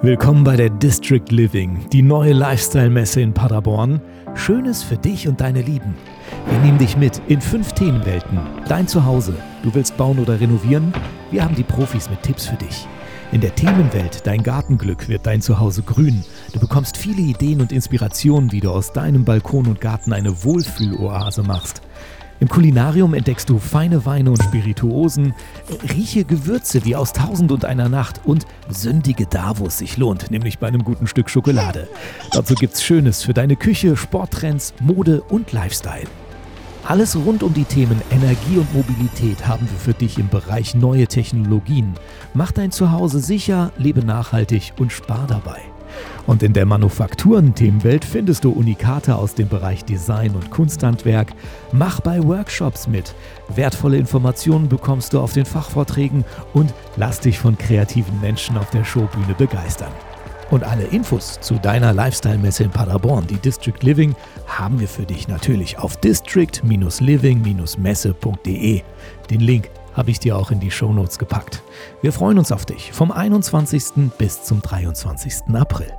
Willkommen bei der District Living, die neue Lifestyle-Messe in Paderborn. Schönes für dich und deine Lieben. Wir nehmen dich mit in fünf Themenwelten. Dein Zuhause. Du willst bauen oder renovieren? Wir haben die Profis mit Tipps für dich. In der Themenwelt Dein Gartenglück wird dein Zuhause grün. Du bekommst viele Ideen und Inspirationen, wie du aus deinem Balkon und Garten eine Wohlfühloase machst. Im Kulinarium entdeckst du feine Weine und Spirituosen, rieche Gewürze wie aus Tausend und einer Nacht und sündige da, wo es sich lohnt, nämlich bei einem guten Stück Schokolade. Dazu gibt's Schönes für deine Küche, Sporttrends, Mode und Lifestyle. Alles rund um die Themen Energie und Mobilität haben wir für dich im Bereich neue Technologien. Mach dein Zuhause sicher, lebe nachhaltig und spar dabei. Und in der Manufakturen-Themenwelt findest du Unikate aus dem Bereich Design und Kunsthandwerk. Mach bei Workshops mit. Wertvolle Informationen bekommst du auf den Fachvorträgen und lass dich von kreativen Menschen auf der Showbühne begeistern. Und alle Infos zu deiner Lifestyle-Messe in Paderborn, die District Living, haben wir für dich natürlich auf district-living-messe.de. Den Link habe ich dir auch in die Shownotes gepackt. Wir freuen uns auf dich vom 21. bis zum 23. April.